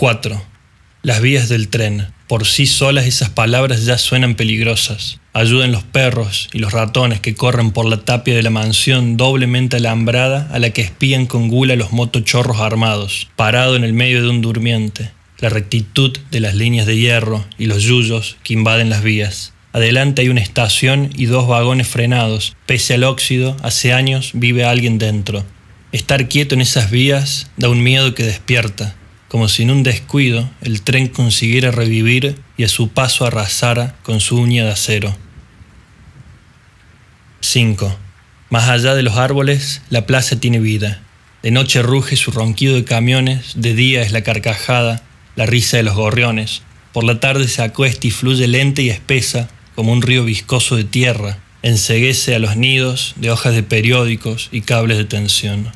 4. Las vías del tren. Por sí solas esas palabras ya suenan peligrosas. Ayuden los perros y los ratones que corren por la tapia de la mansión doblemente alambrada a la que espían con gula los motochorros armados, parado en el medio de un durmiente. La rectitud de las líneas de hierro y los yuyos que invaden las vías. Adelante hay una estación y dos vagones frenados. Pese al óxido, hace años vive alguien dentro. Estar quieto en esas vías da un miedo que despierta, como si en un descuido el tren consiguiera revivir y a su paso arrasara con su uña de acero. 5. Más allá de los árboles, la plaza tiene vida. De noche ruge su ronquido de camiones, de día es la carcajada, la risa de los gorriones. Por la tarde se acuesta y fluye lenta y espesa, como un río viscoso de tierra, enseguece a los nidos de hojas de periódicos y cables de tensión.